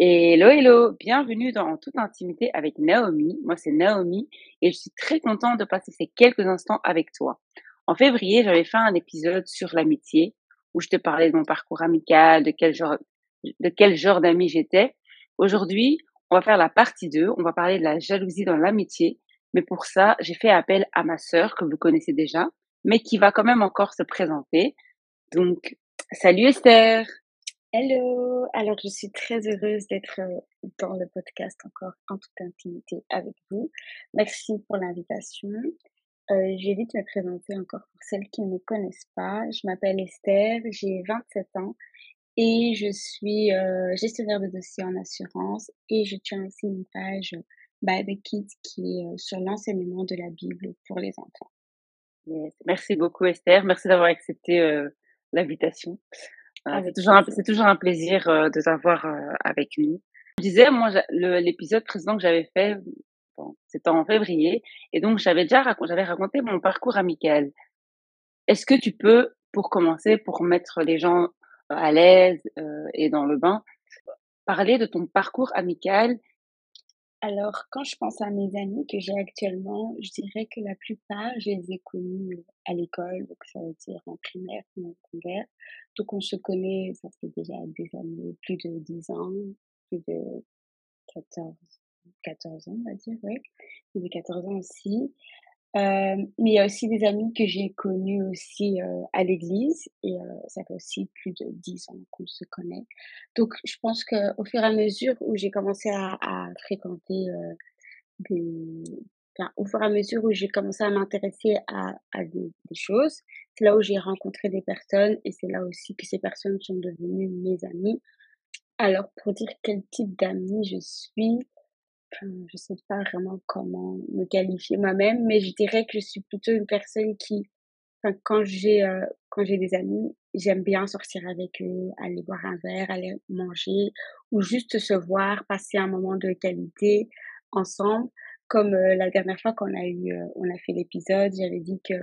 Hello, hello, bienvenue dans toute intimité avec Naomi. Moi, c'est Naomi et je suis très contente de passer ces quelques instants avec toi. En février, j'avais fait un épisode sur l'amitié où je te parlais de mon parcours amical, de quel genre, de quel genre j'étais. Aujourd'hui, on va faire la partie 2. On va parler de la jalousie dans l'amitié. Mais pour ça, j'ai fait appel à ma sœur que vous connaissez déjà, mais qui va quand même encore se présenter. Donc, salut Esther. Hello, alors je suis très heureuse d'être euh, dans le podcast encore en toute intimité avec vous. Merci pour l'invitation. Euh, je vais vite me présenter encore pour celles qui ne me connaissent pas. Je m'appelle Esther, j'ai 27 ans et je suis euh, gestionnaire de dossiers en assurance et je tiens aussi une page Bible Kids qui est sur l'enseignement de la Bible pour les enfants. Merci beaucoup Esther, merci d'avoir accepté l'invitation c'est toujours, un, c'est toujours un plaisir euh, de t'avoir euh, avec nous. Je disais, moi, l'épisode précédent que j'avais fait, bon, c'était en février, et donc j'avais déjà raconté, j'avais raconté mon parcours amical. Est-ce que tu peux, pour commencer, pour mettre les gens euh, à l'aise et dans le bain, parler de ton parcours amical alors, quand je pense à mes amis que j'ai actuellement, je dirais que la plupart, je les ai connus à l'école, donc ça veut dire en primaire ou en secondaire. Donc, on se connaît, ça fait déjà des années, plus de 10 ans, plus de 14, 14 ans, on va dire, oui. Plus de 14 ans aussi. Euh, mais il y a aussi des amis que j'ai connus aussi euh, à l'église et euh, ça fait aussi plus de dix ans qu'on se connaît. Donc je pense qu'au fur et à mesure où j'ai commencé à, à fréquenter des, enfin, au fur et à mesure où j'ai commencé à m'intéresser à, à des, choses, c'est là où j'ai rencontré des personnes et c'est là aussi que ces personnes sont devenues mes amis. Alors pour dire quel type d'amis je suis, je sais pas vraiment comment me qualifier moi-même, mais je dirais que je suis plutôt une personne qui, enfin, quand j'ai euh, quand j'ai des amis, j'aime bien sortir avec eux, aller boire un verre, aller manger, ou juste se voir, passer un moment de qualité ensemble. Comme euh, la dernière fois qu'on a eu, euh, on a fait l'épisode, j'avais dit que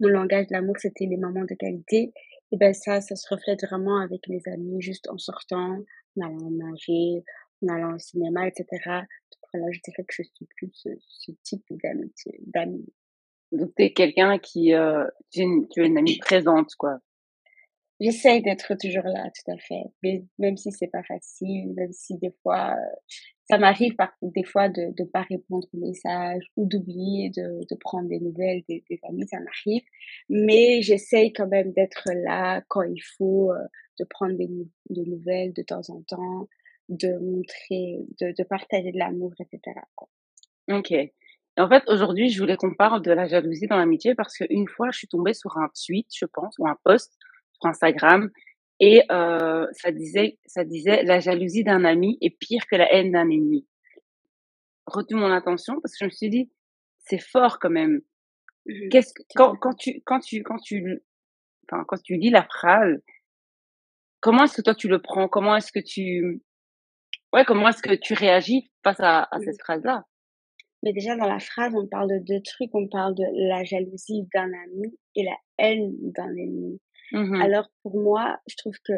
mon langage de l'amour c'était les moments de qualité. Et ben ça, ça se reflète vraiment avec mes amis, juste en sortant, en allant manger, en allant au cinéma, etc voilà, je dirais que je suis plus ce, type d'amitié, d'amis. Donc, tu es quelqu'un qui, euh, tu, es une, amie présente, quoi. J'essaye d'être toujours là, tout à fait. Mais même si c'est pas facile, même si des fois, ça m'arrive par des fois de ne pas répondre aux messages ou d'oublier de, de prendre des nouvelles des, des amis, ça m'arrive. Mais j'essaye quand même d'être là quand il faut, euh, de prendre des, des nouvelles de temps en temps, de montrer, de, de partager de l'amour, etc. Quoi. Ok. en fait, aujourd'hui, je voulais qu'on parle de la jalousie dans l'amitié parce qu'une fois, je suis tombée sur un tweet, je pense, ou un post sur Instagram, et euh, ça disait, ça disait, la jalousie d'un ami est pire que la haine d'un ennemi. Retenu mon attention parce que je me suis dit, c'est fort quand même. Qu'est-ce que, quand, quand tu, quand tu, quand tu, enfin, quand tu lis la phrase, comment est-ce que toi tu le prends? Comment est-ce que tu, Ouais, comment est-ce que tu réagis face à, à cette phrase-là? Mais déjà, dans la phrase, on parle de deux trucs. On parle de la jalousie d'un ami et la haine d'un ennemi. Mmh Alors, pour moi, je trouve que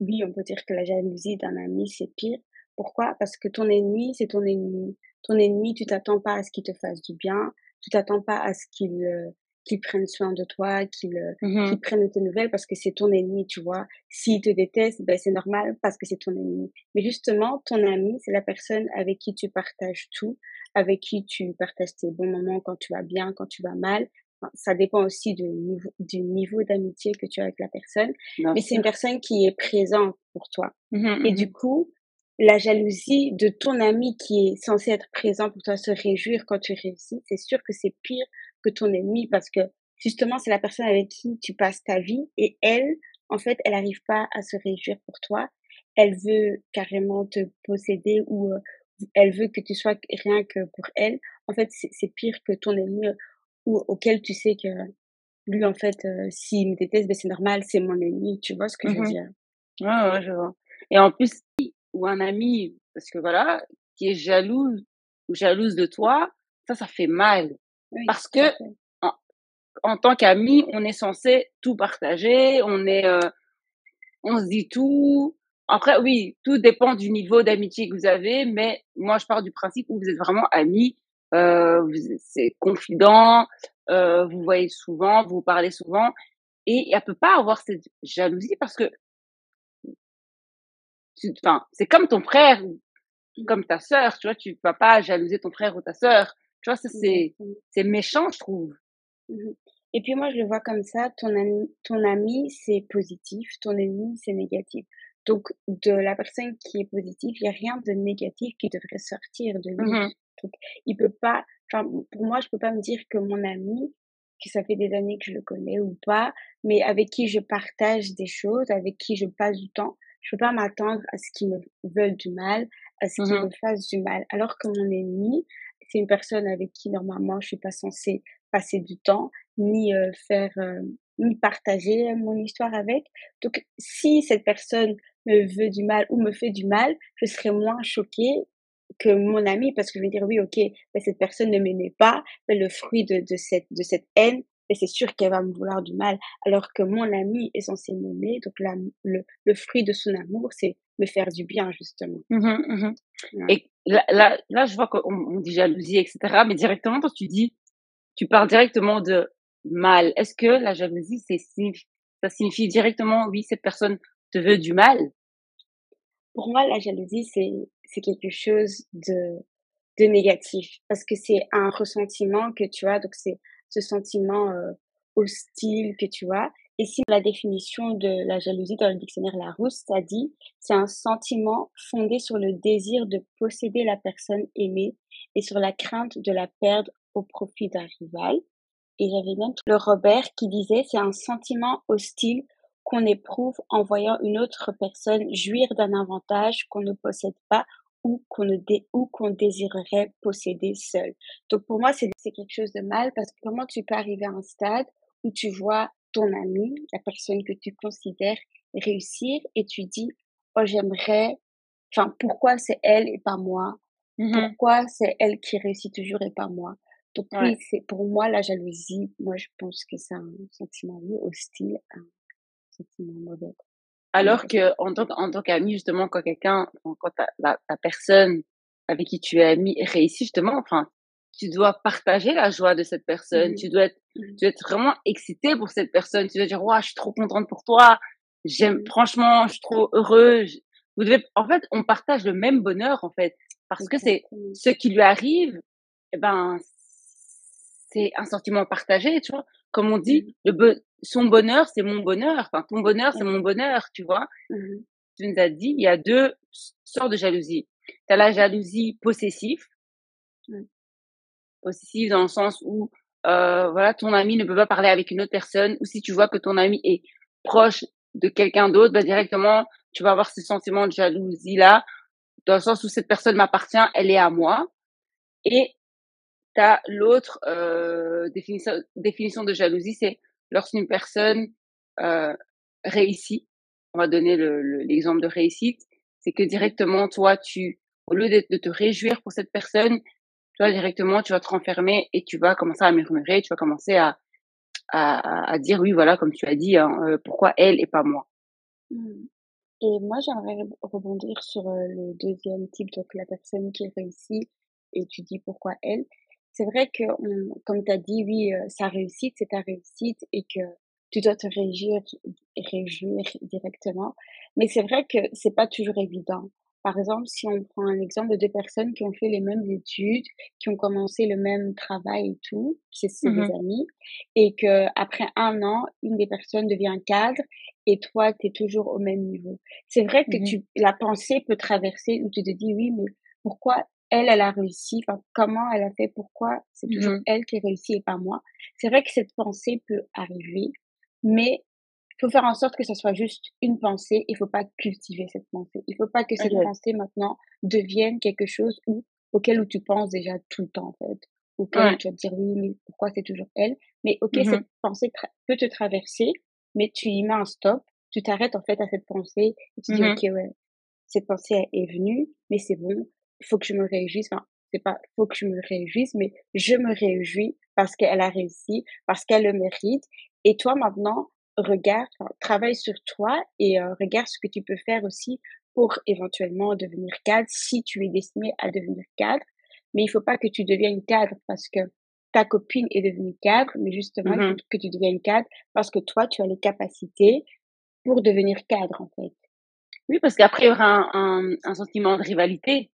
oui, on peut dire que la jalousie d'un ami, c'est pire. Pourquoi? Parce que ton ennemi, c'est ton ennemi. Ton ennemi, tu t'attends pas à ce qu'il te fasse du bien. Tu t'attends pas à ce qu'il euh, qu'il prenne soin de toi, qu'il euh, prenne tes nouvelles parce que c'est ton ennemi, tu vois. S'il te déteste, ben c'est normal parce que c'est ton ennemi. Mais justement, ton ami, c'est la personne avec qui tu partages tout, avec qui tu partages tes bons moments quand tu vas bien, quand tu vas mal. ça dépend aussi du niveau, du niveau d'amitié que tu as avec la personne. mais c'est une personne qui est présente pour toi. Mmh Et du mmh coup, la jalousie de ton ami qui est censé être présent pour toi, se réjouir quand tu réussis, c'est sûr que c'est pire que ton ennemi parce que justement, c'est la personne avec qui tu passes ta vie et elle, en fait, elle n'arrive pas à se réjouir pour toi. Elle veut carrément te posséder ou euh, elle veut que tu sois rien que pour elle. En fait, c'est pire que ton ennemi euh, ou auquel tu sais que lui, en fait, euh, s'il me déteste, ben c'est normal, c'est mon ennemi. Tu vois ce que je veux mmh dire? Ouais, ouais, je vois. Et en plus, ou un ami, parce que voilà, qui est jaloux ou jalouse de toi, ça, ça fait mal. Parce que, en, tant qu'ami, on est censé tout partager, on est, euh, on se dit tout, après, oui, tout dépend du niveau d'amitié que vous avez, mais moi, je pars du principe où vous êtes vraiment amis, euh, c'est confident, euh, vous voyez souvent, vous parlez souvent, et elle peut pas avoir cette jalousie parce que, enfin, c'est comme ton frère comme ta sœur, tu vois, tu vas pas jalouser ton frère ou ta sœur, tu vois, ça c'est, c'est méchant, je trouve. Mmh Et puis moi, je le vois comme ça, ton ami ton ami, c'est positif, ton ennemi, c'est négatif. Donc de la personne qui est positive, il y a rien de négatif qui devrait sortir de lui. Mhm, Donc il peut pas enfin, pour moi, je peux pas me dire que mon ami, que ça fait des années que je le connais ou pas, mais avec qui je partage des choses, avec qui je passe du temps, je peux pas m'attendre à ce qu'il me veuille du mal, à ce qu'il mhm, me fasse du mal. Alors que mon ennemi, c'est une personne avec qui normalement je suis pas censée passer du temps, ni euh, faire, euh, ni partager mon histoire avec. Donc, si cette personne me veut du mal ou me fait du mal, je serai moins choquée que mon ami parce que je vais dire oui, ok, ben, cette personne ne m'aimait pas, mais le fruit de, de cette, de cette haine, et c'est sûr qu'elle va me vouloir du mal. Alors que mon ami est censé m'aimer, donc le, le fruit de son amour, c'est me faire du bien, justement. mhm. Ouais. Et là, là, là, je vois qu'on on dit jalousie, etc. Mais directement, quand tu dis, tu parles directement de mal. Est-ce que la jalousie, c'est ça signifie directement, oui, cette personne te veut du mal? Pour moi, la jalousie, c'est, c'est quelque chose de, de négatif parce que c'est un ressentiment que tu as, donc c'est ce sentiment euh, hostile que tu as. La définition de la jalousie dans le dictionnaire Larousse, ça dit, c'est un sentiment fondé sur le désir de posséder la personne aimée et sur la crainte de la perdre au profit d'un rival. Et j'avais même le Robert qui disait, c'est un sentiment hostile qu'on éprouve en voyant une autre personne jouir d'un avantage qu'on ne possède pas ou qu'on désirerait posséder seul. Donc pour moi, c'est quelque chose de mal parce que comment tu peux arriver à un stade où tu vois ton ami, la personne que tu considères réussir et tu dis, oh j'aimerais, enfin pourquoi c'est elle et pas moi? Mhm. Pourquoi c'est elle qui réussit toujours et pas moi? Donc Ouais. oui, c'est pour moi la jalousie. Moi, je pense que c'est un sentiment oui, hostile, un sentiment mauvais. Alors que en tant, en tant qu'ami, justement, quand quelqu'un, quand quand ta, la, la personne avec qui tu es ami réussit, justement, enfin, tu dois partager la joie de cette personne. Mhm, Tu dois être, mhm, tu dois être vraiment excité pour cette personne. Tu dois dire, ouais, je suis trop contente pour toi. J'aime, mhm. franchement, je suis trop heureux. Je- Vous devez, en fait, on partage le même bonheur, en fait, parce que c'est ce qui lui arrive. Eh ben, c'est un sentiment partagé, tu vois. Comme on dit, le bo- son bonheur, c'est mon bonheur. Enfin, ton bonheur, c'est mon bonheur, tu vois. Tu nous as dit, il y a deux sortes de jalousie. Tu as la jalousie possessive, possessive dans le sens où, euh, voilà, ton ami ne peut pas parler avec une autre personne, ou si tu vois que ton ami est proche de quelqu'un d'autre, bah, directement, tu vas avoir ce sentiment de jalousie-là, dans le sens où cette personne m'appartient, elle est à moi. Et tu as l'autre euh, définition, définition de jalousie, c'est lorsqu'une personne euh, réussit. On va donner le- le- l'exemple de réussite. C'est que directement, toi, tu, au lieu de te réjouir pour cette personne, directement, tu vas te renfermer et tu vas commencer à murmurer, tu vas commencer à, à, dire, oui, voilà, comme tu as dit, hein, euh, pourquoi elle et pas moi. mhm. Et moi, j'aimerais reb- rebondir sur euh, le deuxième type, donc la personne qui réussit et tu dis pourquoi elle. C'est vrai que, comme tu as dit, oui, euh, sa réussite, c'est ta réussite et que tu dois te réjouir, réjouir directement. Mais c'est vrai que c'est pas toujours évident. Par exemple, si on prend un exemple de deux personnes qui ont fait les mêmes études, qui ont commencé le même travail et tout, c'est c'est des amis, et que après un an, une des personnes devient cadre et toi, tu es toujours au même niveau. C'est vrai que mhm, tu, la pensée peut traverser où tu te dis oui, mais pourquoi elle, elle a réussi? Enfin, comment elle a fait? Pourquoi c'est toujours mhm, elle qui réussit et pas moi? C'est vrai que cette pensée peut arriver, mais faut faire en sorte que ça soit juste une pensée. Il faut pas cultiver cette pensée. Il faut pas que cette pensée maintenant devienne quelque chose où, auquel où tu penses déjà tout le temps, en fait. Auquel ouais, tu vas te dire oui, mais pourquoi c'est toujours elle? Mais ok, mhm, cette pensée peut te traverser, mais tu y mets un stop. Tu t'arrêtes en fait à cette pensée et tu dis mhm, ok, ouais, cette pensée est venue, mais c'est bon. Il faut que je me réjouisse. Enfin, c'est pas faut que je me réjouisse, mais je me réjouis parce qu'elle a réussi, parce qu'elle le mérite. Et toi maintenant, regarde, enfin, travaille sur toi et heu, regarde ce que tu peux faire aussi pour éventuellement devenir cadre si tu es destiné à devenir cadre. Mais il faut pas que tu deviennes cadre parce que ta copine est devenue cadre, mais justement, Mmh que tu deviennes cadre parce que toi, tu as les capacités pour devenir cadre, en fait. Oui, parce qu'après il y aura un un un sentiment de rivalité.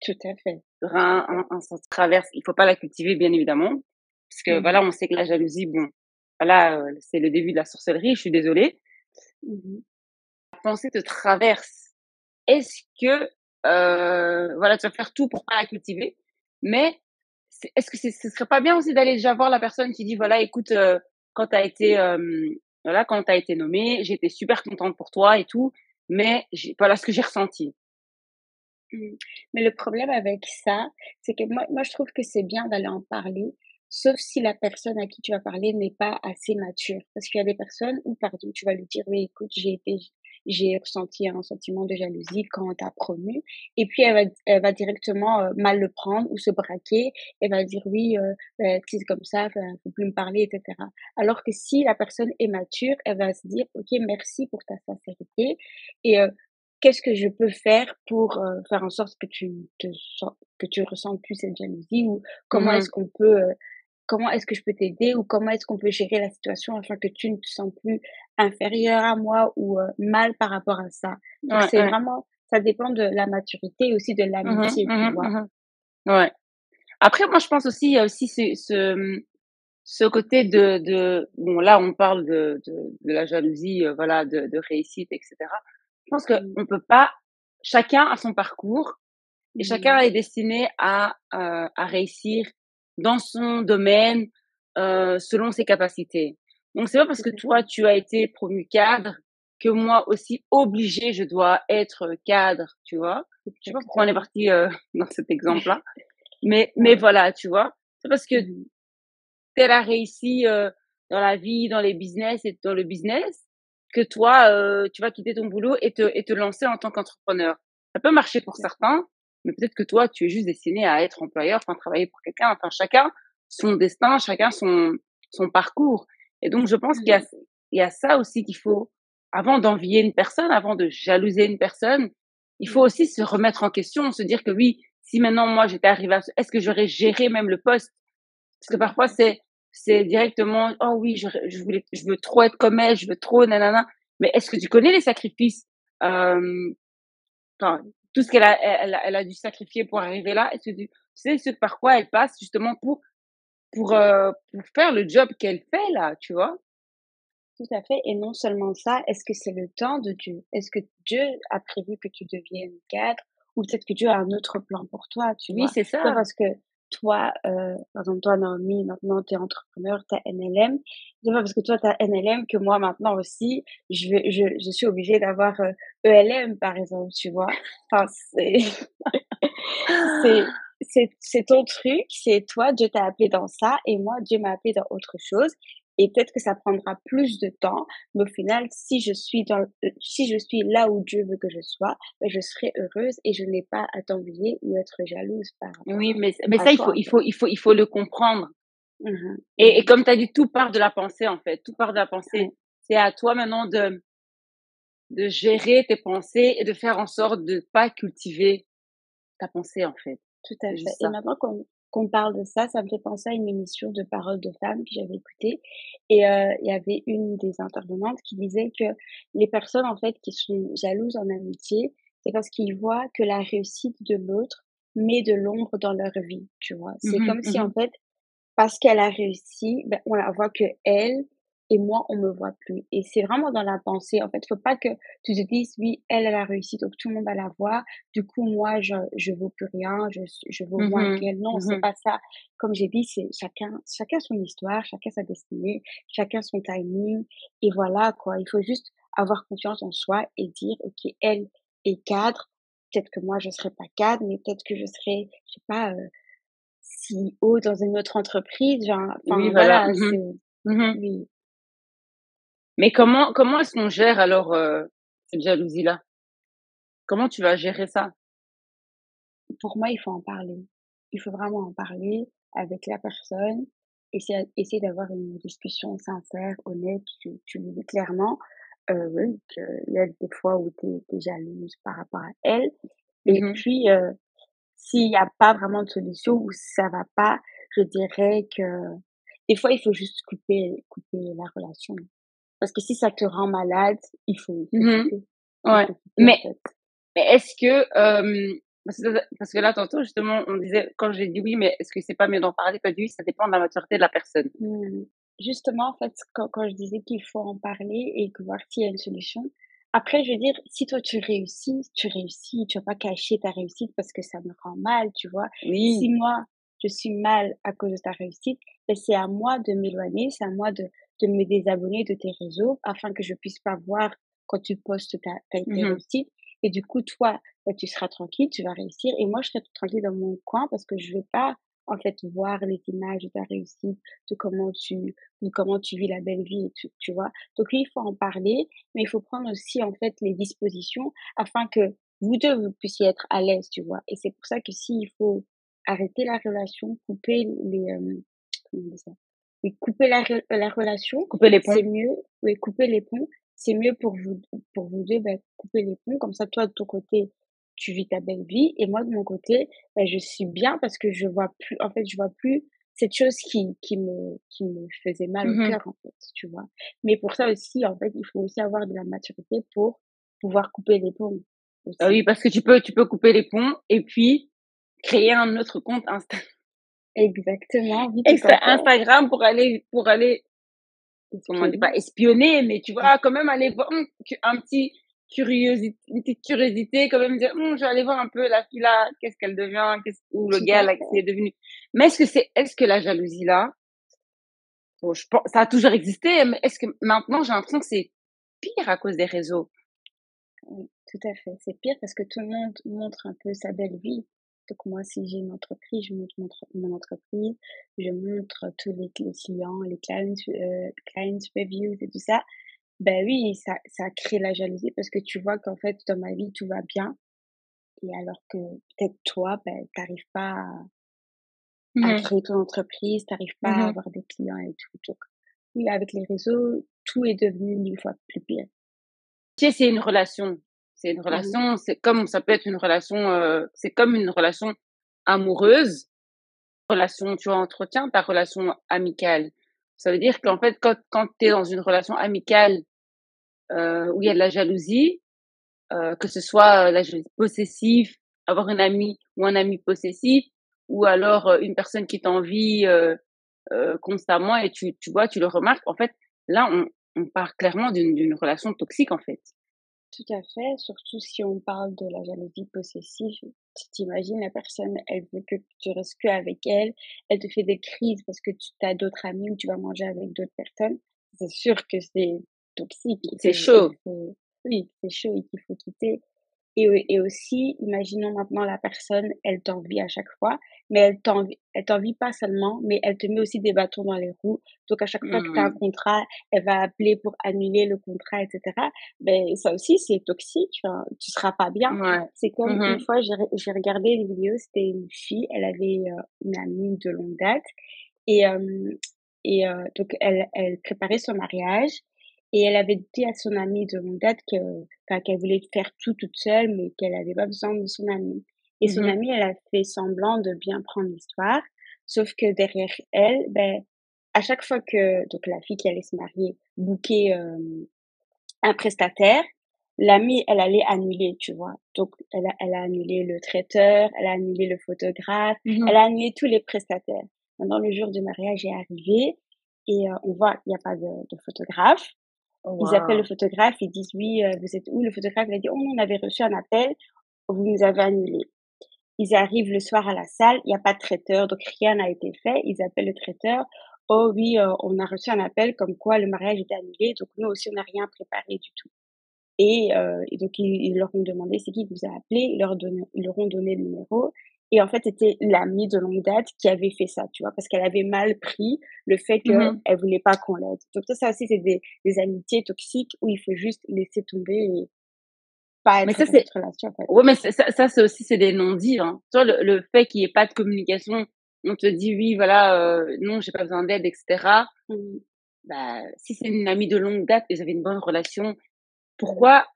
Tout à fait. Il y aura un un un sens traverse. Il faut pas la cultiver, bien évidemment, parce que Mmh voilà, on sait que la jalousie, bon, voilà, heu, c'est le début de la sorcellerie, je suis désolée. Mmh La pensée te traverse. Est-ce que, heu, voilà, tu vas faire tout pour pas la cultiver, mais est-ce que c'est ce serait pas bien aussi d'aller déjà voir la personne qui dit: «Voilà, écoute, heu, quand tu as été, voilà, quand as été nommée, j'étais super contente pour toi et tout, mais voilà ce que j'ai ressenti». Mmh. Mais le problème avec ça, c'est que moi moi je trouve que c'est bien d'aller en parler, sauf si la personne à qui tu vas parler n'est pas assez mature. Parce qu'il y a des personnes où, par exemple, tu vas lui dire: «Oui, écoute, j'ai été j'ai ressenti un sentiment de jalousie quand on t'a promu» et puis elle va elle va directement, heu, mal le prendre ou se braquer. Elle va dire: «Oui, heu, bah, c'est comme ça, faut plus me parler» et cetera. Alors que si la personne est mature, elle va se dire: «OK, merci pour ta sincérité et heu, Qu'est-ce que je peux faire pour, heu, faire en sorte que tu te sens que tu ressentes plus cette jalousie? Ou comment Mmh est-ce qu'on peut, comment est-ce que je peux t'aider? Ou comment est-ce qu'on peut gérer la situation afin que tu ne te sens plus inférieur à moi ou, heu, mal par rapport à ça? Donc Ouais, c'est ouais. vraiment ça dépend de la maturité et aussi de Mmh l'amitié, tu mmh vois? mh, mmh Ouais. Après moi je pense aussi, il y a aussi ce ce, mmh, ce côté de de bon là on parle de de de la jalousie, heu, voilà, de de réussite et cetera. Je pense Mmh. qu'on peut pas chacun a son parcours et chacun Mmh. est destiné à, heu, à réussir dans son domaine, heu, selon ses capacités. Donc c'est pas parce que toi tu as été promu cadre que moi aussi obligée je dois être, cadre, tu vois? Je sais pas pourquoi on est parti, heu, dans cet exemple-là, mais mais voilà, tu vois? C'est parce que Mmh elle a réussi, heu, dans la vie, dans les business et dans le business, que toi, heu, tu vas quitter ton boulot et te et te lancer en tant qu'entrepreneur. Ça peut marcher pour certains, mais peut-être que toi, tu es juste destiné à être employeur, enfin travailler pour quelqu'un, enfin chacun son destin, chacun son son parcours et donc je pense qu'il y a Mmh il y a ça aussi qu'il faut avant d'envier une personne, avant de jalouser une personne, il faut aussi se remettre en question, se dire que oui, si maintenant moi j'étais arrivée à ce est-ce que j'aurais géré même le poste? Parce que parfois c'est c'est directement: «Oh oui, je je voulais je veux trop être comme elle, je veux trop nanana». Mais est-ce que tu connais les sacrifices, enfin, tout ce qu'elle a elle elle a dû sacrifier pour arriver là? Est-ce que tu sais ce par quoi elle passe justement pour pour, heu, pour faire le job qu'elle fait là, tu vois? Tout à fait et non seulement ça, est-ce que c'est le temps de Dieu? Est-ce que Dieu a prévu que tu deviennes cadre? Ou peut-être que Dieu a un autre plan pour toi, tu Oui, vois? c'est C'est ça. parce que toi, heu, par exemple toi Naomi, maintenant tu es entrepreneur, tu as NLM, c'est pas parce que toi tu as NLM que moi maintenant aussi je vais je je suis obligée d'avoir, heu, ELM par exemple, tu vois? Enfin c'est c'est c'est ton truc, c'est toi, Dieu t'a appelé dans ça et moi, Dieu m'a appelé dans autre chose et peut-être que ça prendra plus de temps, mais au final, si je suis dans heu, si je suis là où Dieu veut que je sois, bah, je serai heureuse et je n'ai pas à t'envier ou être jalouse par Oui, mais ça il faut il faut il faut il faut le comprendre. Mmh mh. et et comme tu as dit, tout part de la pensée en fait, tout part de la pensée. C'est à toi maintenant de de gérer tes pensées et de faire en sorte de pas cultiver ta pensée en fait. tout à fait. Et maintenant qu'on qu'on parle de ça, ça me fait penser à une émission de Paroles de femmes que j'avais écoutée et heu, il y avait une des intervenantes qui disait que les personnes, en fait, qui sont jalouses en amitié, c'est parce qu'ils voient que la réussite de l'autre met de l'ombre dans leur vie, tu vois? C'est Mmh comme si, en Mmh fait, parce qu'elle a réussi, ben, on la voit que elle et moi, on me voit plus et c'est vraiment dans la pensée, en fait. Faut pas que tu te dises: «Oui, elle, elle a réussi, donc tout le monde va la voir. Du coup, moi, je je vaux plus rien, je je vaux moins Mmh qu'elle». Non, c'est Mmh pas ça. Comme j'ai dit, c'est chacun chacun son histoire, chacun sa destinée, chacun son timing et voilà, quoi. Il faut juste avoir confiance en soi et dire: «OK, elle est cadre, peut-être que moi, je serai pas cadre, mais peut-être que je serai, je sais pas, heu, CEO dans une autre entreprise», genre, Oui, voilà. Mmh oui. Mais comment comment est-ce qu'on gère alors, heu, cette jalousie-là? Comment tu vas gérer ça? Pour moi, il faut en parler. Il faut vraiment en parler avec la personne essayer, essayer d'avoir une discussion sincère, honnête, tu, tu lui dis clairement, euh, oui, qu'il y a des fois où tu es, jalouse par rapport à elle. Et mmh puis, euh, s'il n'y a pas vraiment de solution ou ça va pas, je dirais que des fois, il faut juste couper, couper la relation. Parce que si ça te rend malade, il faut, couper. Ouais. mais, mais est-ce que, parce que là, tantôt, justement, on disait, quand j'ai dit oui, mais est-ce que c'est pas mieux d'en parler? Pas dit oui, ça dépend de la maturité de la personne. Mmh. Justement, en fait, quand, quand je disais qu'il faut en parler et que voir s'il y a une solution, après, je veux dire, si toi tu réussis, tu réussis, tu vas pas cacher ta réussite parce que ça me rend mal, tu vois. Oui. Si moi, je suis mal à cause de ta réussite, ben c'est à moi de m'éloigner, c'est à moi de, de me désabonner de tes réseaux afin que je puisse pas voir quand tu postes ta, ta, mmh réussite. Et du coup, toi, ben, tu seras tranquille, tu vas réussir. Et moi, je serai tranquille dans mon coin parce que je vais pas en fait voir les images de ta réussite, de comment tu de comment tu vis la belle vie, tu, tu vois. Donc il faut en parler, mais il faut prendre aussi en fait les dispositions afin que vous deux vous puissiez être à l'aise, tu vois. Et c'est pour ça que s'il faut arrêter la relation, couper les euh, comment on dit ça? Oui, couper la, la relation, couper les ponts. C'est mieux, oui, couper les ponts, c'est mieux pour vous pour vous deux, ben, couper les ponts. Comme ça toi de ton côté tu vis ta belle vie et moi de mon côté ben, je suis bien parce que je vois plus en fait je vois plus cette chose qui qui me qui me faisait mal au mmh cœur en fait tu vois. Mais pour ça aussi en fait il faut aussi avoir de la maturité pour pouvoir couper les ponts ah oui parce que tu peux tu peux couper les ponts et puis créer un autre compte Insta exactement Instagram pour aller pour aller comment dit pas espionner mais tu vois quand même aller voir un petit curiosité, une petite curiosité, quand même dire, hum, je vais aller voir un peu la fille là, qu'est-ce qu'elle devient, qu'est-ce, ou le gars là, qu'est-ce est devenu. Mais est-ce que c'est, est-ce que la jalousie là, je pense, ça a toujours existé, mais est-ce que maintenant j'ai l'impression que c'est pire à cause des réseaux? Oui, tout à fait. C'est pire parce que tout le monde montre un peu sa belle vie. Donc moi, si j'ai une entreprise, je montre mon, entreprise, je montre tous les, clients, les clients, euh, clients reviews et tout ça. Ben oui, ça, ça crée la jalousie parce que tu vois qu'en fait, dans ma vie, tout va bien. Et alors que peut-être toi, ben, t'arrives pas à, mmh créer ton entreprise, t'arrives pas à mmh avoir des clients et tout. Donc, oui, avec les réseaux, tout est devenu mille fois plus pire. Tu sais, c'est une relation. C'est une mmh relation, c'est comme, ça peut être une relation, euh, c'est comme une relation amoureuse. Relation, tu entretiens ta relation amicale. Ça veut dire qu'en fait, quand, quand tu es dans une relation amicale euh, où il y a de la jalousie, euh, que ce soit la jalousie possessive, avoir une amie ou un ami possessif, ou alors euh, une personne qui t'envie euh, euh, constamment et tu, tu vois, tu le remarques, en fait, là, on, on part clairement d'une relation toxique, en fait. Tout à fait, surtout si on parle de la jalousie possessive. Tu t'imagines, la personne, elle veut que tu restes que avec elle, elle te fait des crises parce que tu as d'autres amis ou tu vas manger avec d'autres personnes. C'est sûr que c'est toxique. C'est chaud. oui, c'est chaud et qu'il faut quitter. Et, et aussi, imaginons maintenant la personne, elle t'envie à chaque fois, mais elle t'envie, elle t'envie pas seulement, mais elle te met aussi des bâtons dans les roues. Donc à chaque fois que tu as un mmh. contrat, elle va appeler pour annuler le contrat, etc. Ben ça aussi c'est toxique. Enfin, tu seras pas bien. C'est comme mmh une fois j'ai regardé une vidéo, c'était une fille, elle avait euh, une amie de longue date et euh, et euh, donc elle elle préparait son mariage et elle avait dit à son amie de longue date que, qu'elle voulait faire tout toute seule, mais qu'elle n'avait pas besoin de son amie. Et son mmh amie, elle a fait semblant de bien prendre l'histoire, sauf que derrière elle, ben, à chaque fois que donc la fille qui allait se marier bouquait euh, un prestataire, l'amie, elle allait annuler, tu vois. Donc, elle a, elle a annulé le traiteur, elle a annulé le photographe, mmh elle a annulé tous les prestataires. Maintenant, le jour du mariage est arrivé et euh, on voit qu'il n'y a pas de, de photographe. Ils appellent le photographe, ils disent oui, euh, vous êtes où? Le photographe il a dit oh on avait reçu un appel, vous nous avez annulé. Ils arrivent le soir à la salle, il n'y a pas de traiteur, donc rien n'a été fait. Ils appellent le traiteur, oh oui, euh, on a reçu un appel comme quoi le mariage était annulé, donc nous aussi on n'a rien préparé du tout. Et, euh, et donc ils, leur ont demandé c'est qui vous a appelé, ils leur, ils leur ont donné le numéro et en fait, c'était l'amie de longue date qui avait fait ça, tu vois, parce qu'elle avait mal pris le fait qu'elle mmh elle voulait pas qu'on l'aide. Donc ça aussi, c'est des, des amitiés toxiques où il faut juste laisser tomber et pas être mais ça, c'est... relation. En fait. Ouais, mais ça, ça c'est aussi c'est des non-dits. Hein. Le, le fait qu'il n'y ait pas de communication on te dit oui, voilà, euh, non, j'ai pas besoin d'aide, etc. Mmh. Bah, si c'est une amie de longue date et vous avez une bonne relation, pourquoi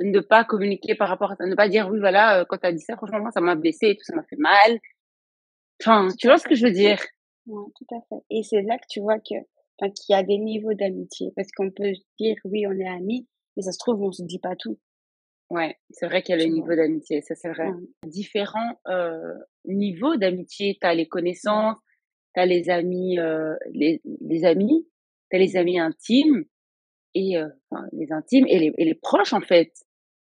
ne pas communiquer par rapport à ça, ne pas dire oui, voilà, euh, quand tu as dit ça, franchement, moi, ça m'a blessé et tout, ça m'a fait mal. Enfin, tu vois ce que je veux dire? Ouais, tout à fait. Et c'est là que tu vois que, enfin, qu'il y a des niveaux d'amitié. Parce qu'on peut dire, oui, on est amis, mais ça se trouve, on se dit pas tout. Ouais, c'est vrai qu'il y a le niveau d'amitié, ça c'est vrai. Ouais. Différents euh, niveaux d'amitié. Tu as les connaissances, tu as les amis, euh, les, les amis, tu as les amis intimes et euh, enfin, les intimes et les, et les proches en fait.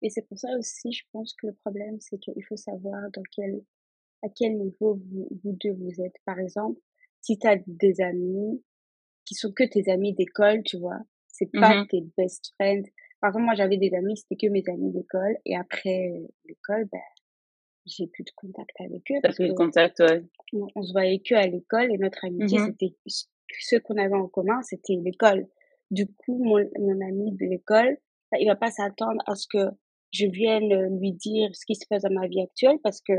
Et c'est pour ça aussi, je pense que le problème, c'est qu'il faut savoir dans quel, à quel niveau vous, vous deux vous êtes. Par exemple, si tu as des amis qui sont que tes amis d'école, tu vois, c'est pas Mhm. tes best friends. Par exemple, moi, j'avais des amis, c'était que mes amis d'école. Et après l'école, ben, j'ai plus de contact avec eux T'as plus le contact, ouais. on, on se voyait que à l'école et notre amitié, Mhm. c'était ce qu'on avait en commun, c'était l'école. Du coup, mon, mon ami de l'école, ben, il va pas s'attendre à ce que je vienne euh, lui dire ce qui se passe dans ma vie actuelle parce que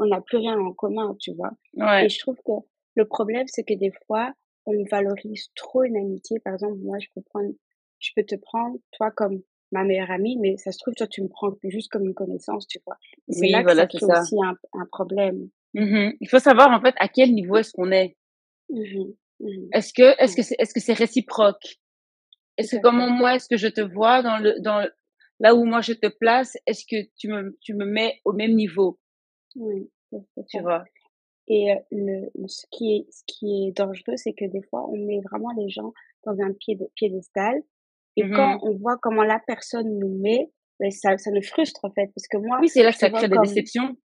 on n'a plus rien en commun, tu vois. Et Ouais. je trouve que le problème, c'est que des fois, on valorise trop une amitié. Par exemple, moi, je peux prendre, je peux te prendre, toi, comme ma meilleure amie, mais ça se trouve, toi, tu me prends juste comme une connaissance, tu vois. Et c'est Oui, là que ça crée aussi un, un problème. Mhm. Il faut savoir en fait à quel niveau est-ce qu'on est. Mhm, mhm. Est-ce que est-ce que c'est est-ce que c'est réciproque? Est-ce que comment moi est-ce que je te vois dans le dans le- là où moi je te place, est-ce que tu me tu me mets au même niveau, Oui, tu vois? Et euh, le, ce qui est, ce qui est dangereux, c'est que des fois, on met vraiment les gens dans un pied piédestal. Et quand Mhm. on voit comment la personne nous met, ben, ça, ça nous frustre, en fait. Parce que moi, Oui, c'est là que ça crée des comme, déceptions.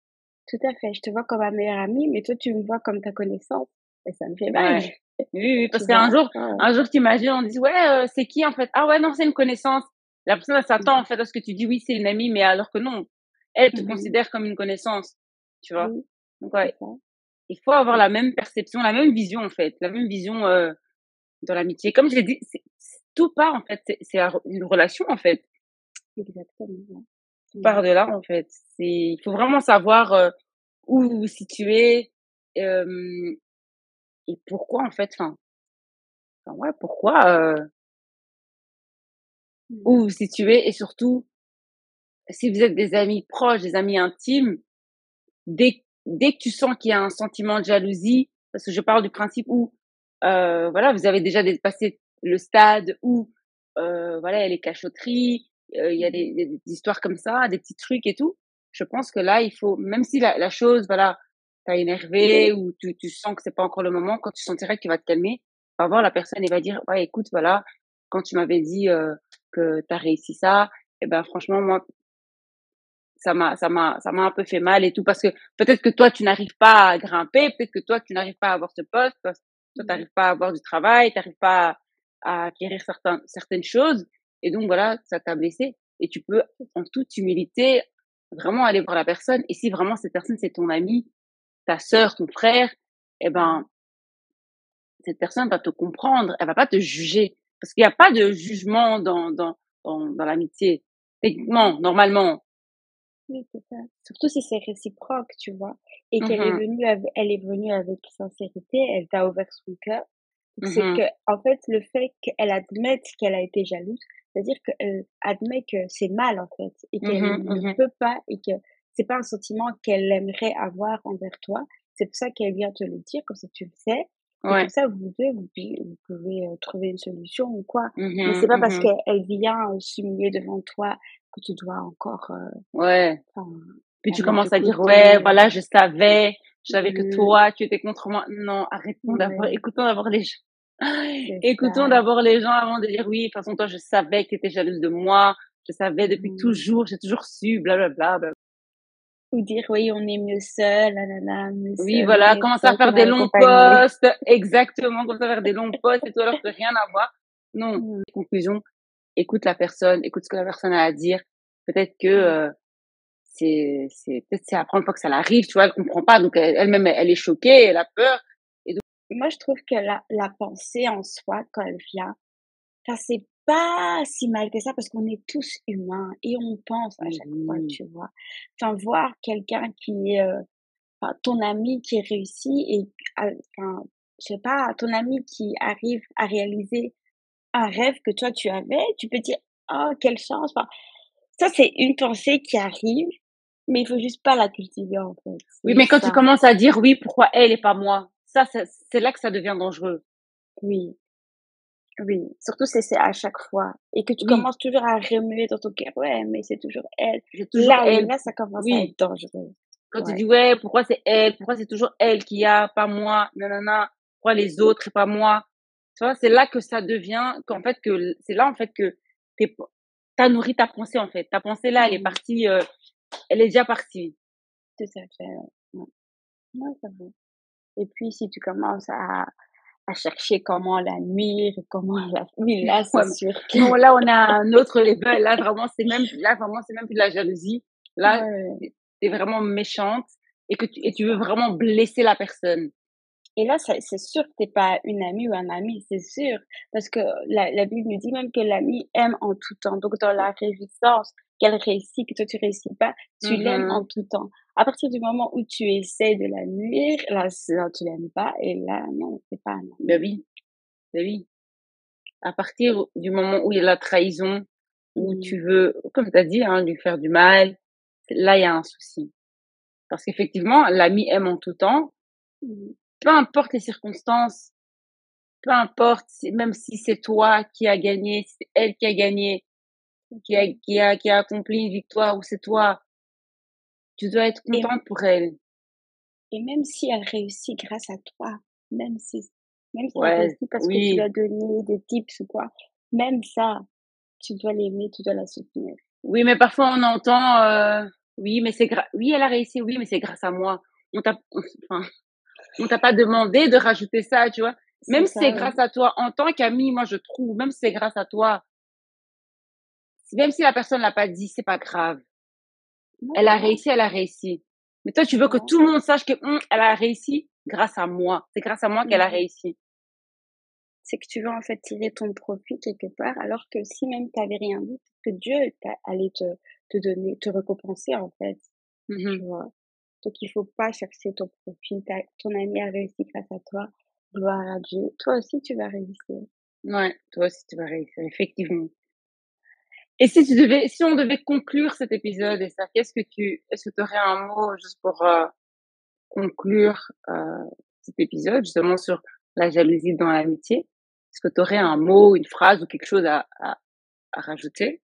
tout à fait, je te vois comme ma meilleure amie, mais toi, tu me vois comme ta connaissance. Et ça me fait mal, Ouais. Oui, oui, parce qu'un jour, Ouais. un jour, t'imagines, on dit, ouais, euh, c'est qui en fait? Ah ouais, non, c'est une connaissance. La personne, elle s'attend en Mhm. fait à ce que tu dis oui, c'est une amie, mais alors que non, elle te Mhm. considère comme une connaissance, tu vois? Donc ouais, il faut avoir la même perception, la même vision en fait, la même vision euh, dans l'amitié. Comme je l'ai dit, tout part en fait, c'est une relation en fait, Exactement. tout part de là en fait. C'est, il faut vraiment savoir euh, où vous vous situez euh, et pourquoi en fait. Enfin, enfin, ouais, pourquoi euh, où vous vous situez et surtout si vous êtes des amis proches, des amis intimes, dès, dès que tu sens qu'il y a un sentiment de jalousie, parce que je parle du principe où, euh, voilà, vous avez déjà dépassé le stade où, euh, voilà, il y a les cachotteries, euh, il y a des, Mhm. des- des histoires comme ça, des petits trucs et tout. Je pense que là, il faut, même si la, la chose, voilà, t'a énervé ou tu, tu sens que c'est pas encore le moment, quand tu sentiras qu'il va te calmer, va voir la personne et va dire, ouais, écoute, voilà, quand tu m'avais dit euh, que tu as réussi ça, eh ben franchement, moi, ça m'a ça m'a ça m'a un peu fait mal et tout parce que peut-être que toi tu n'arrives pas à grimper, peut-être que toi tu n'arrives pas à avoir ce poste, toi toi tu n'arrives pas à avoir du travail, tu n'arrives pas à, à acquérir certains, certaines choses et donc voilà, ça t'a blessé et tu peux en toute humilité vraiment aller voir la personne et si vraiment cette personne c'est ton ami, ta sœur, ton frère, eh ben cette personne va te comprendre, elle va pas te juger parce qu'il n'y a pas de jugement dans dans dans, dans l'amitié. Techniquement, normalement. Oui, c'est ça. Surtout si c'est réciproque, tu vois. Et qu'elle est Mhm, venue avec, elle est venue avec sincérité, elle t'a ouvert son cœur. C'est que, mhm, en fait, le fait qu'elle admette qu'elle a été jalouse, c'est-à-dire qu'elle admet que c'est mal, en fait, et qu'elle mhm, ne peut pas, et que c'est pas un sentiment qu'elle aimerait avoir envers toi. C'est pour ça qu'elle vient te le dire, comme ça tu le sais. Et comme Ouais. ça, vous deux, vous, pouvez euh, trouver une solution ou quoi. Mais c'est pas parce mhm. qu'elle vient euh, s'humilier devant toi que tu dois encore, euh, Ouais. Puis tu commences à dire, ouais, voilà, je savais, je savais que Mmh, toi, tu étais contre moi. Non, arrêtons d'abord, ouais, écoutons d'abord les gens. Écoutons d'abord les gens avant de dire, oui, de toute façon, toi, je savais que tu étais jalouse de moi, je savais depuis Mmh toujours, j'ai toujours su, blablabla. Bla, bla. Ou dire: «Oui, on est mieux seul, nanana, mieux Oui, seul, voilà, commence à faire des longs accompagné». posts, exactement, commence à faire des longs posts et tout, alors que rien à voir. Non, Mmh, conclusion, écoute la personne, écoute ce que la personne a à dire. Peut-être que mmh. euh, c'est c'est peut-être c'est la première fois que ça l'arrive, tu vois, elle comprend pas, donc elle- elle-même elle est choquée, elle a peur. Et donc, Moi, je trouve que la la pensée en soi, quand elle vient, enfin, c'est pas si mal que ça parce qu'on est tous humains et on pense à chaque fois, tu vois? Enfin, voir quelqu'un qui, heu enfin, ton ami qui réussit et, enfin, je sais pas, ton ami qui arrive à réaliser un rêve que toi tu avais, tu peux dire, oh, quelle chance. Enfin, ça, c'est une pensée qui arrive, mais il faut juste pas la cultiver, en fait. Oui, mais quand tu commences à dire oui, pourquoi elle et pas moi, ça, c'est là que ça devient dangereux. Oui. Oui, surtout si c'est à chaque fois et que tu commences toujours à remuer dans ton cœur, ouais, mais c'est toujours elle. Toujours là, elle. là, ça commence à être dangereux. Quand tu dis ouais, pourquoi c'est elle, pourquoi c'est toujours elle qui a, pas moi, nanana, pourquoi les autres et pas moi? Tu vois, c'est là que ça devient, qu'en fait, que c'est là en fait que t'as nourri ta pensée en fait. Ta pensée là, elle est mmh. partie, euh, elle est déjà partie. Tout à fait. Ouais, ouais ça va. Et puis si tu commences à à chercher comment la nuire, comment la... Oui, là, c'est sûr Non, là, on a un autre level. Là, vraiment, c'est même, là, vraiment, c'est même plus de la jalousie. Là, tu es vraiment méchante et que tu, et tu veux vraiment blesser la personne. Et là, c'est sûr que t'es pas une amie ou un ami, c'est sûr. Parce que la, la Bible nous dit même que l'ami aime en tout temps. Donc, dans la résistance, qu'elle réussit, que toi tu réussis pas, tu l'aimes mmh en tout temps. À partir du moment où tu essaies de la nuire, là, tu l'aimes pas, et là, non, c'est pas un Ben oui, ben oui. À partir du moment où il y a la trahison, où mmh. tu veux, comme tu as dit, hein, lui faire du mal, là, il y a un souci. Parce qu'effectivement, l'ami aime en tout temps, mmh. peu importe les circonstances, peu importe, même si c'est toi qui as gagné, si c'est elle qui a gagné, qui a, qui a, qui a accompli une victoire ou c'est toi, tu dois être contente pour elle. Et même si elle réussit grâce à toi, même si, même si elle réussit parce que tu lui as donné des tips ou quoi, même ça, tu dois l'aimer, tu dois la soutenir. Oui, mais parfois on entend, euh, oui, mais c'est oui, elle a réussi, oui, mais c'est grâce à moi. On t'a, enfin, on t'a pas demandé de rajouter ça, tu vois. Même si c'est grâce à toi, en tant qu'ami, moi je trouve, même si c'est grâce à toi, même si la personne l'a pas dit, c'est pas grave. Elle a réussi, elle a réussi. Mais toi, tu veux que tout le monde sache que hum, elle a réussi grâce à moi. C'est grâce à moi qu'elle a réussi. C'est que tu veux en fait tirer ton profit quelque part, alors que si même tu n'avais rien dit, que Dieu allait te, te donner, te récompenser en fait. Mmh tu vois? Donc il faut pas chercher ton profit. ton ami a réussi grâce à toi. Gloire à Dieu. Toi aussi, tu vas réussir. Ouais, toi aussi, tu vas réussir, effectivement. Et si tu devais, si on devait conclure cet épisode, ça, qu'est-ce que tu, est-ce que tu aurais un mot juste pour euh, conclure euh, cet épisode, justement sur la jalousie dans l'amitié? Est-ce que tu aurais un mot, une phrase ou quelque chose à, à, à rajouter?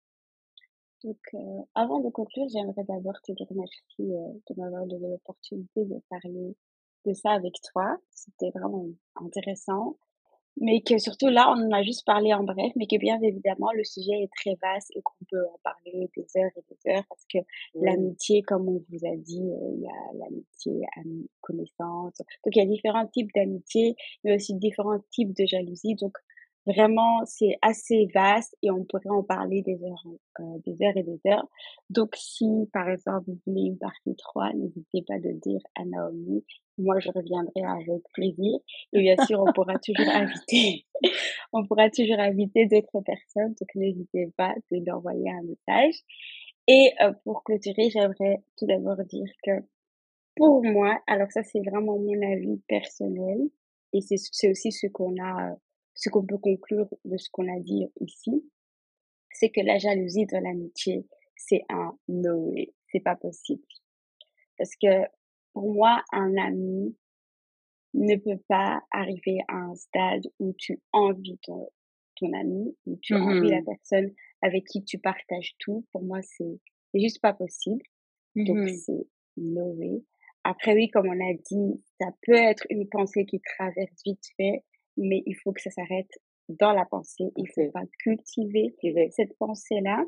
Donc, euh, avant de conclure, j'aimerais d'abord te dire merci de m'avoir donné l'opportunité de parler de ça avec toi. C'était vraiment intéressant mais que surtout là, on en a juste parlé en bref, mais que bien évidemment, le sujet est très vaste et qu'on peut en parler des heures et des heures parce que l'amitié, comme on vous a dit, euh, il y a l'amitié, connaissance. Donc, il y a différents types d'amitié, mais aussi différents types de jalousie. Donc, Vraiment, c'est assez vaste et on pourrait en parler des heures, euh, des heures et des heures. Donc, si, par exemple, vous voulez une partie 3, n'hésitez pas de dire à Naomi. Moi, je reviendrai avec plaisir. Et bien sûr, on pourra toujours inviter, on pourra toujours inviter d'autres personnes. Donc, n'hésitez pas de lui envoyer un message. Et euh, pour clôturer, j'aimerais tout d'abord dire que pour moi, alors ça, c'est vraiment mon avis personnel. Et c'est aussi ce qu'on a euh, ce qu'on peut conclure de ce qu'on a dit ici, c'est que la jalousie dans l'amitié, c'est un no way. C'est pas possible. Parce que pour moi, un ami ne peut pas arriver à un stade où tu envies ton, ton ami, où tu envies la personne avec qui tu partages tout. Pour moi, c'est juste pas possible. Donc, mmh c'est no way. Après, oui, comme on a dit, ça peut être une pensée qui traverse vite fait, mais il faut que ça s'arrête dans la pensée. Il faut pas cultiver cette pensée-là.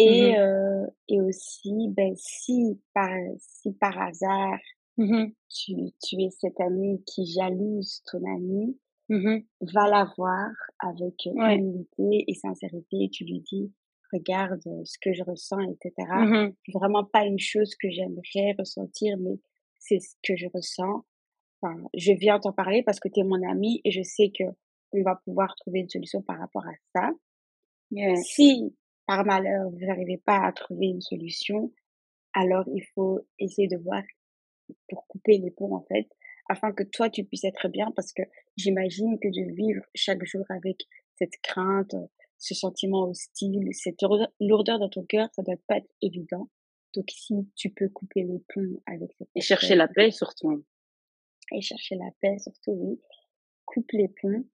Et, mmh euh, et aussi, ben, si par, si par hasard, mmh tu, tu es cette amie qui jalouse ton ami, mmh va la voir avec humilité et sincérité et tu lui dis, regarde ce que je ressens, etc. C'est vraiment pas une chose que j'aimerais ressentir, mais c'est ce que je ressens je viens t'en parler parce que tu es mon ami et je sais que on va pouvoir trouver une solution par rapport à ça. Si par malheur vous n'arrivez pas à trouver une solution, alors il faut essayer de voir pour couper les ponts, en fait, afin que toi, tu puisses être bien parce que j'imagine que de vivre chaque jour avec cette crainte, ce sentiment hostile, cette lourdeur dans ton cœur, ça doit pas être évident. Donc si tu peux couper les ponts avec cette Et chercher la paix surtout. Et chercher la paix surtout, oui. Coupe les ponts.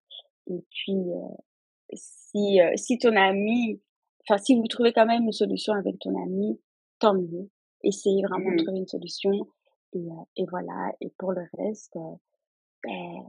Et puis, euh, si, euh, si ton ami, enfin, si vous trouvez quand même une solution avec ton ami, tant mieux. Essayez vraiment de mmh trouver une solution. Et, euh, et voilà. Et pour le reste, ben,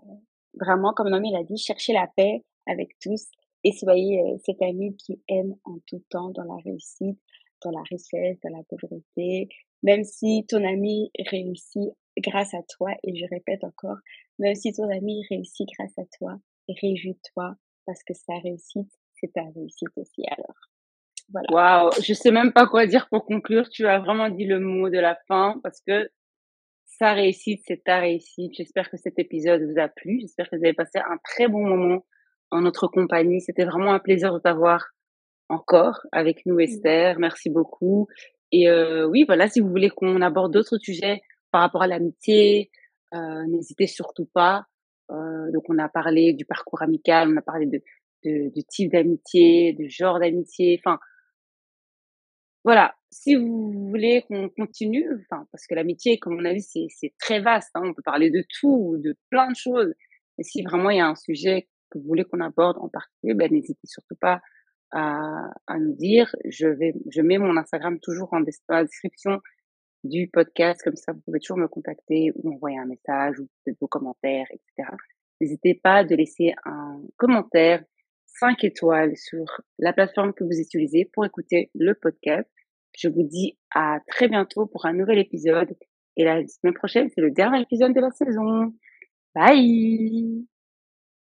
vraiment, comme Nomi l'a dit, cherchez la paix avec tous et soyez cet ami qui aime en tout temps dans la réussite, dans la richesse, dans la pauvreté. Même si ton ami réussit grâce à toi, et je répète encore, même si ton ami réussit grâce à toi, réjouis-toi parce que sa réussite, c'est ta réussite aussi alors. Voilà. Waouh, je sais même pas quoi dire pour conclure. Tu as vraiment dit le mot de la fin parce que sa réussite, c'est ta réussite. J'espère que cet épisode vous a plu. J'espère que vous avez passé un très bon moment en notre compagnie. C'était vraiment un plaisir de t'avoir encore avec nous. Esther. Merci beaucoup. Et euh, oui, voilà, si vous voulez qu'on aborde d'autres sujets par rapport à l'amitié, euh, n'hésitez surtout pas. Euh, donc, on a parlé du parcours amical, on a parlé de, de, de type d'amitié, de genre d'amitié. Enfin, voilà. Si vous voulez qu'on continue, enfin, parce que l'amitié, comme on a vu, c'est, très vaste. Hein, on peut parler de tout, de plein de choses. Et si vraiment il y a un sujet que vous voulez qu'on aborde en particulier, ben, n'hésitez surtout pas à, à nous dire. Je vais, je mets mon Instagram toujours en description du podcast, comme ça vous pouvez toujours me contacter ou m'envoyer un message ou peut-être vos commentaires, etc. N'hésitez pas de laisser un commentaire 5 étoiles sur la plateforme que vous utilisez pour écouter le podcast. Je vous dis à très bientôt pour un nouvel épisode. Et la semaine prochaine, c'est le dernier épisode de la saison. Bye